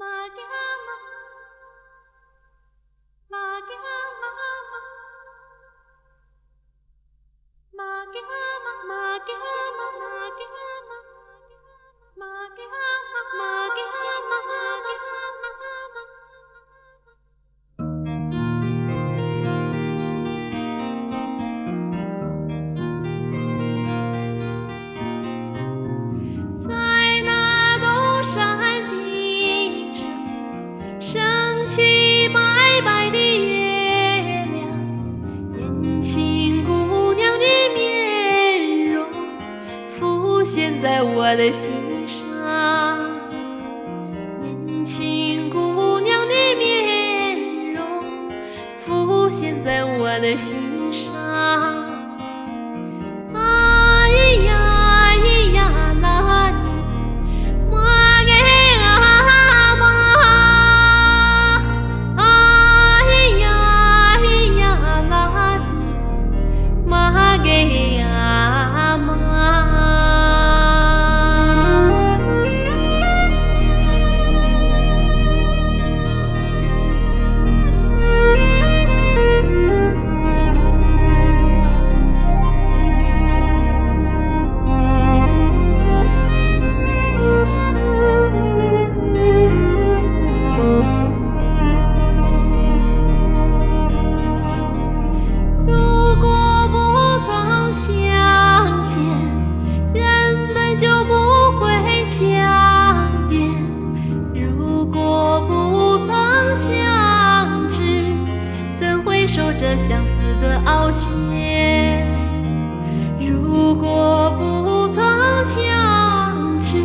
Maggie, Maggie, Maggie, Maggie, 现在我的心上。年轻姑娘的面容浮现在我的心守着相思的熬煎？如果不曾相知，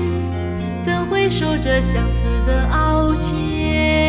怎会守着相思的熬煎？